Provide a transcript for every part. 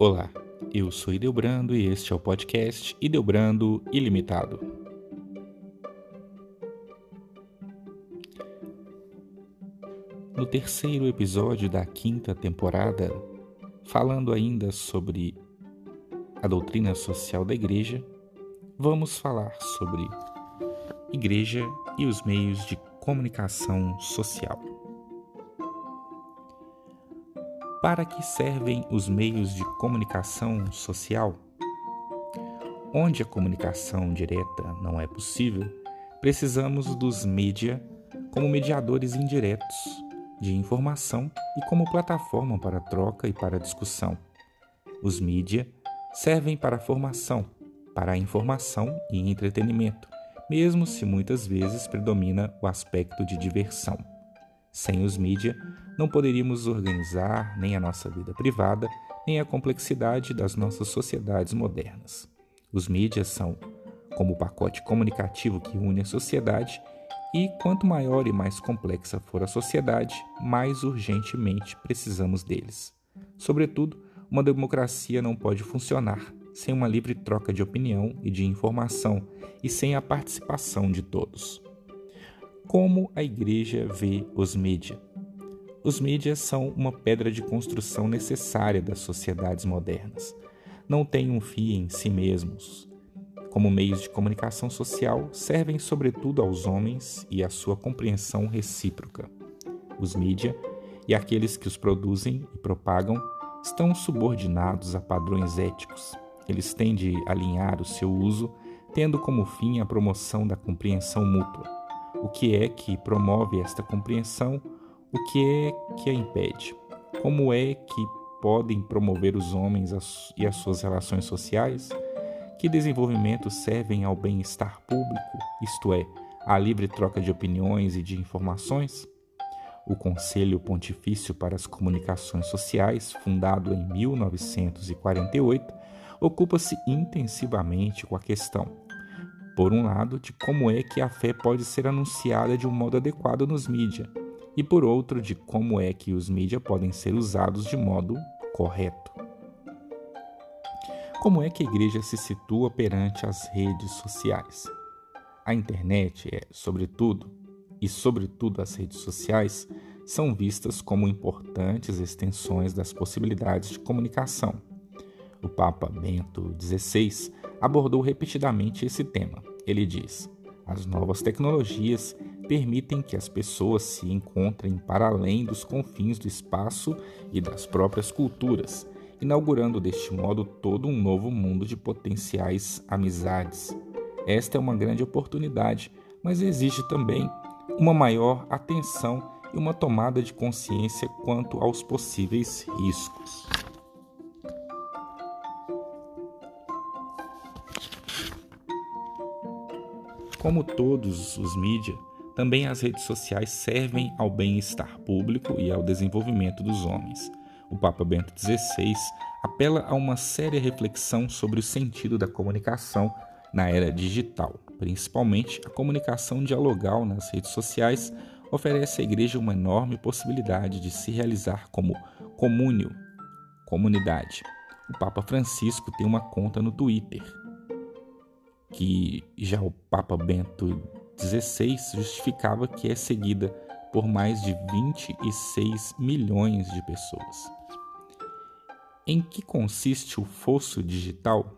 Olá, eu sou Ideobrando e este é o podcast Ideobrando Ilimitado. No terceiro episódio da quinta temporada, falando ainda sobre a doutrina social da Igreja, vamos falar sobre Igreja e os meios de comunicação social. Para que servem os meios de comunicação social? Onde a comunicação direta não é possível, precisamos dos mídia como mediadores indiretos de informação e como plataforma para troca e para discussão. Os mídia servem para a formação, para a informação e entretenimento, mesmo se muitas vezes predomina o aspecto de diversão. Sem os mídia, não poderíamos organizar nem a nossa vida privada, nem a complexidade das nossas sociedades modernas. Os mídias são como o pacote comunicativo que une a sociedade, e quanto maior e mais complexa for a sociedade, mais urgentemente precisamos deles. Sobretudo, uma democracia não pode funcionar sem uma livre troca de opinião e de informação e sem a participação de todos. Como a igreja vê os mídias? Os mídias são uma pedra de construção necessária das sociedades modernas. Não têm um fim em si mesmos. Como meios de comunicação social, servem sobretudo aos homens e à sua compreensão recíproca. Os mídias e aqueles que os produzem e propagam estão subordinados a padrões éticos. Eles têm de alinhar o seu uso, tendo como fim a promoção da compreensão mútua o que é que promove esta compreensão, o que é que a impede, como é que podem promover os homens e as suas relações sociais, que desenvolvimentos servem ao bem-estar público, isto é, à livre troca de opiniões e de informações. O Conselho Pontifício para as Comunicações Sociais, fundado em 1948, ocupa-se intensivamente com a questão por um lado, de como é que a fé pode ser anunciada de um modo adequado nos mídias, e por outro, de como é que os mídias podem ser usados de modo correto. Como é que a igreja se situa perante as redes sociais? A internet é, sobretudo, e sobretudo as redes sociais, são vistas como importantes extensões das possibilidades de comunicação. O Papa Bento XVI abordou repetidamente esse tema. Ele diz: as novas tecnologias permitem que as pessoas se encontrem para além dos confins do espaço e das próprias culturas, inaugurando deste modo todo um novo mundo de potenciais amizades. Esta é uma grande oportunidade, mas exige também uma maior atenção e uma tomada de consciência quanto aos possíveis riscos. Como todos os mídias, também as redes sociais servem ao bem-estar público e ao desenvolvimento dos homens. O Papa Bento XVI apela a uma séria reflexão sobre o sentido da comunicação na era digital, principalmente a comunicação dialogal nas redes sociais oferece à igreja uma enorme possibilidade de se realizar como comúnio, comunidade. O Papa Francisco tem uma conta no Twitter que já o Papa Bento XVI justificava que é seguida por mais de 26 milhões de pessoas. Em que consiste o fosso digital?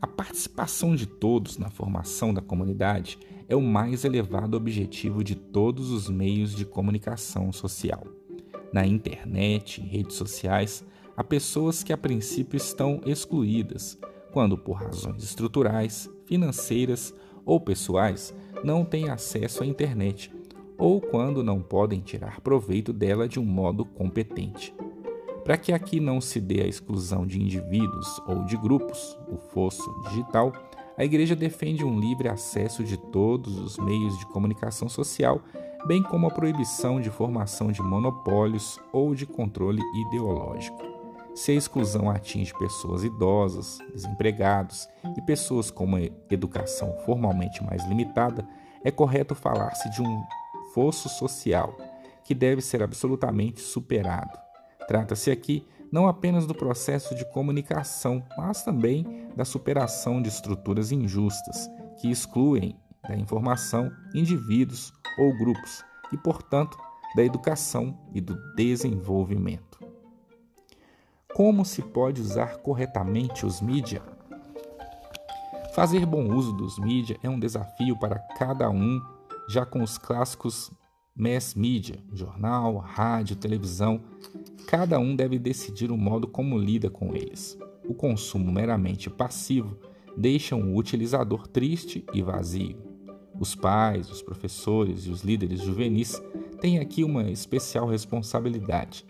A participação de todos na formação da comunidade é o mais elevado objetivo de todos os meios de comunicação social. Na internet redes sociais, há pessoas que a princípio estão excluídas, quando por razões estruturais, financeiras ou pessoais não têm acesso à internet ou quando não podem tirar proveito dela de um modo competente. Para que aqui não se dê a exclusão de indivíduos ou de grupos, o fosso digital, a Igreja defende um livre acesso de todos os meios de comunicação social, bem como a proibição de formação de monopólios ou de controle ideológico. Se a exclusão atinge pessoas idosas, desempregados e pessoas com uma educação formalmente mais limitada, é correto falar-se de um fosso social que deve ser absolutamente superado. Trata-se aqui não apenas do processo de comunicação, mas também da superação de estruturas injustas que excluem da informação indivíduos ou grupos e, portanto, da educação e do desenvolvimento. Como se pode usar corretamente os mídia? Fazer bom uso dos mídia é um desafio para cada um, já com os clássicos mass media, jornal, rádio, televisão, cada um deve decidir o modo como lida com eles. O consumo meramente passivo deixa um utilizador triste e vazio. Os pais, os professores e os líderes juvenis têm aqui uma especial responsabilidade.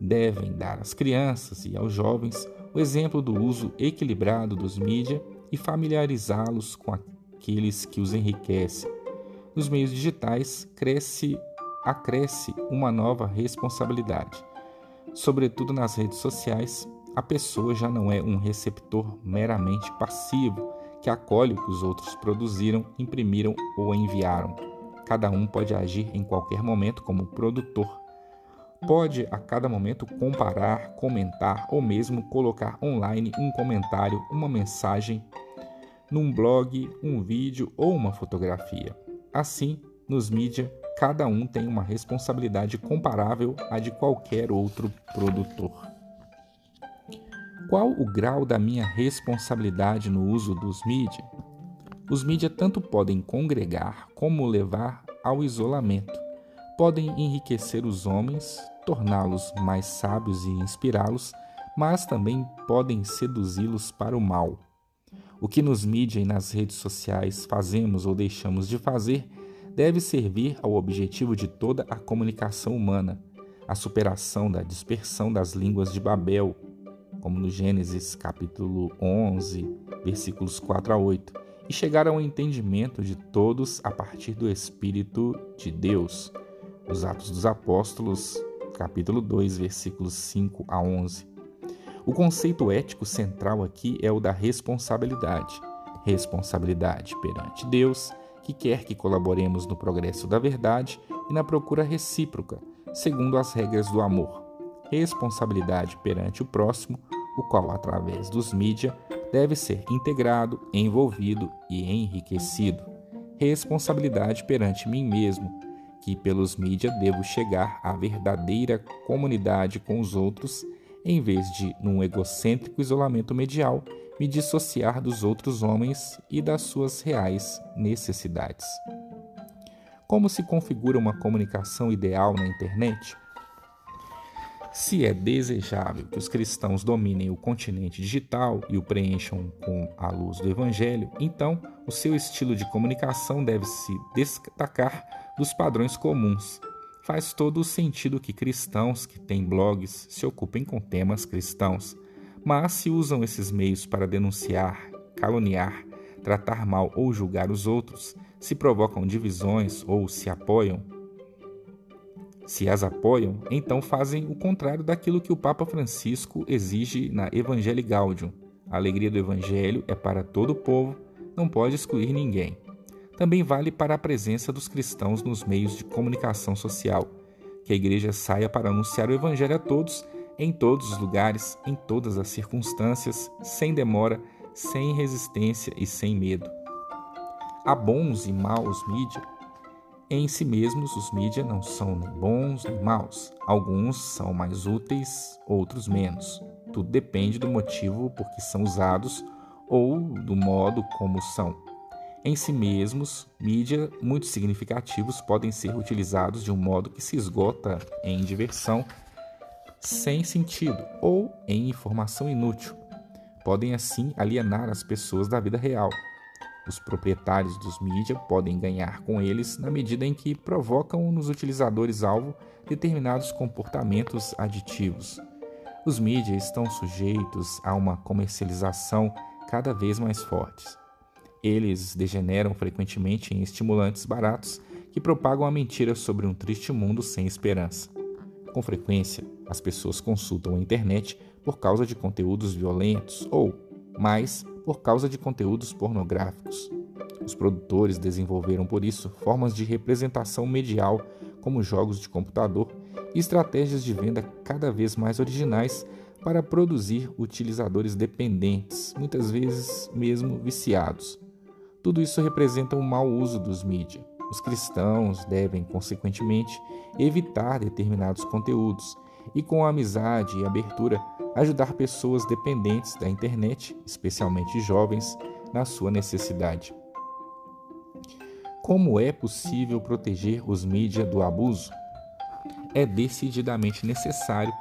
Devem dar às crianças e aos jovens o exemplo do uso equilibrado dos mídias e familiarizá-los com aqueles que os enriquecem nos meios digitais cresce, acresce uma nova responsabilidade. Sobretudo nas redes sociais, a pessoa já não é um receptor meramente passivo que acolhe o que os outros produziram, imprimiram ou enviaram. Cada um pode agir em qualquer momento como produtor. Pode a cada momento comparar, comentar ou mesmo colocar online um comentário, uma mensagem, num blog, um vídeo ou uma fotografia. Assim, nos mídia, cada um tem uma responsabilidade comparável à de qualquer outro produtor. Qual o grau da minha responsabilidade no uso dos mídia? Os mídia tanto podem congregar como levar ao isolamento. Podem enriquecer os homens, torná-los mais sábios e inspirá-los, mas também podem seduzi-los para o mal. O que nos mídia e nas redes sociais fazemos ou deixamos de fazer deve servir ao objetivo de toda a comunicação humana, a superação da dispersão das línguas de Babel, como no Gênesis capítulo 11, versículos 4 a 8, e chegar ao entendimento de todos a partir do Espírito de Deus. Os Atos dos Apóstolos, capítulo 2, versículos 5 a 11. O conceito ético central aqui é o da responsabilidade. Responsabilidade perante Deus, que quer que colaboremos no progresso da verdade e na procura recíproca, segundo as regras do amor. Responsabilidade perante o próximo, o qual, através dos mídia, deve ser integrado, envolvido e enriquecido. Responsabilidade perante mim mesmo, que pelos mídia devo chegar à verdadeira comunidade com os outros em vez de, num egocêntrico isolamento medial, me dissociar dos outros homens e das suas reais necessidades. Como se configura uma comunicação ideal na internet? Se é desejável que os cristãos dominem o continente digital e o preencham com a luz do Evangelho, então o seu estilo de comunicação deve se destacar dos padrões comuns. Faz todo o sentido que cristãos que têm blogs se ocupem com temas cristãos, mas se usam esses meios para denunciar, caluniar, tratar mal ou julgar os outros, se provocam divisões ou se apoiam, se as apoiam, então fazem o contrário daquilo que o Papa Francisco exige na Evangelii Gaudium. A alegria do Evangelho é para todo o povo, não pode excluir ninguém também vale para a presença dos cristãos nos meios de comunicação social. Que a igreja saia para anunciar o Evangelho a todos, em todos os lugares, em todas as circunstâncias, sem demora, sem resistência e sem medo. Há bons e maus mídia. Em si mesmos, os mídia não são nem bons nem maus. Alguns são mais úteis, outros menos. Tudo depende do motivo por que são usados ou do modo como são. Em si mesmos, mídia muito significativos podem ser utilizados de um modo que se esgota em diversão sem sentido ou em informação inútil. Podem assim alienar as pessoas da vida real. Os proprietários dos mídia podem ganhar com eles na medida em que provocam nos utilizadores-alvo determinados comportamentos aditivos. Os mídias estão sujeitos a uma comercialização cada vez mais forte. Eles degeneram frequentemente em estimulantes baratos que propagam a mentira sobre um triste mundo sem esperança. Com frequência, as pessoas consultam a internet por causa de conteúdos violentos ou, mais, por causa de conteúdos pornográficos. Os produtores desenvolveram por isso formas de representação medial, como jogos de computador e estratégias de venda cada vez mais originais para produzir utilizadores dependentes, muitas vezes mesmo viciados. Tudo isso representa um mau uso dos mídias. Os cristãos devem, consequentemente, evitar determinados conteúdos e, com amizade e abertura, ajudar pessoas dependentes da internet, especialmente jovens, na sua necessidade. Como é possível proteger os mídias do abuso? É decididamente necessário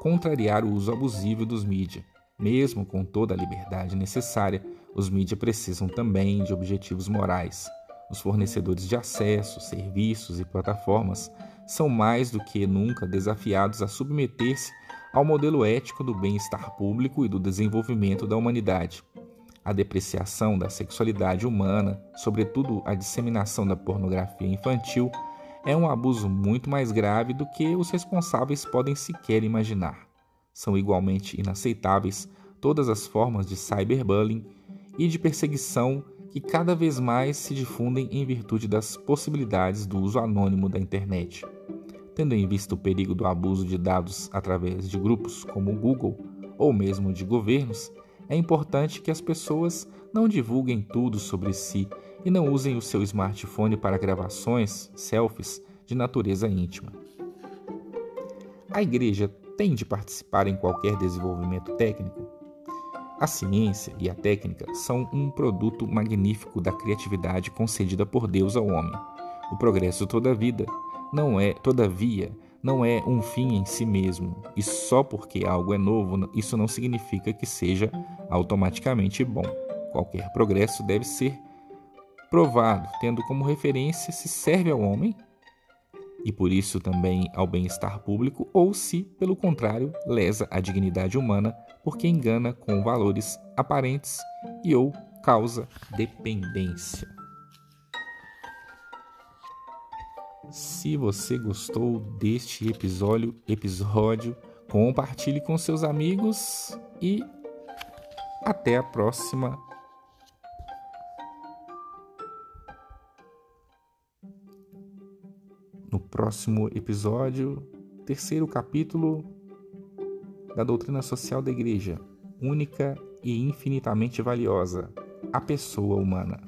contrariar o uso abusivo dos mídias. Mesmo com toda a liberdade necessária, os mídias precisam também de objetivos morais. Os fornecedores de acesso, serviços e plataformas são mais do que nunca desafiados a submeter-se ao modelo ético do bem-estar público e do desenvolvimento da humanidade. A depreciação da sexualidade humana, sobretudo a disseminação da pornografia infantil, é um abuso muito mais grave do que os responsáveis podem sequer imaginar. São igualmente inaceitáveis todas as formas de cyberbullying e de perseguição que cada vez mais se difundem em virtude das possibilidades do uso anônimo da internet. Tendo em vista o perigo do abuso de dados através de grupos como o Google ou mesmo de governos, é importante que as pessoas não divulguem tudo sobre si e não usem o seu smartphone para gravações, selfies de natureza íntima. A igreja tem de participar em qualquer desenvolvimento técnico? A ciência e a técnica são um produto magnífico da criatividade concedida por Deus ao homem. O progresso toda vida não é, todavia, não é um fim em si mesmo, e só porque algo é novo, isso não significa que seja automaticamente bom. Qualquer progresso deve ser provado, tendo como referência se serve ao homem e por isso também ao bem-estar público, ou se, pelo contrário, lesa a dignidade humana porque engana com valores aparentes e ou causa dependência. Se você gostou deste episódio, episódio, compartilhe com seus amigos e até a próxima próximo episódio, terceiro capítulo da doutrina social da Igreja, única e infinitamente valiosa, a pessoa humana.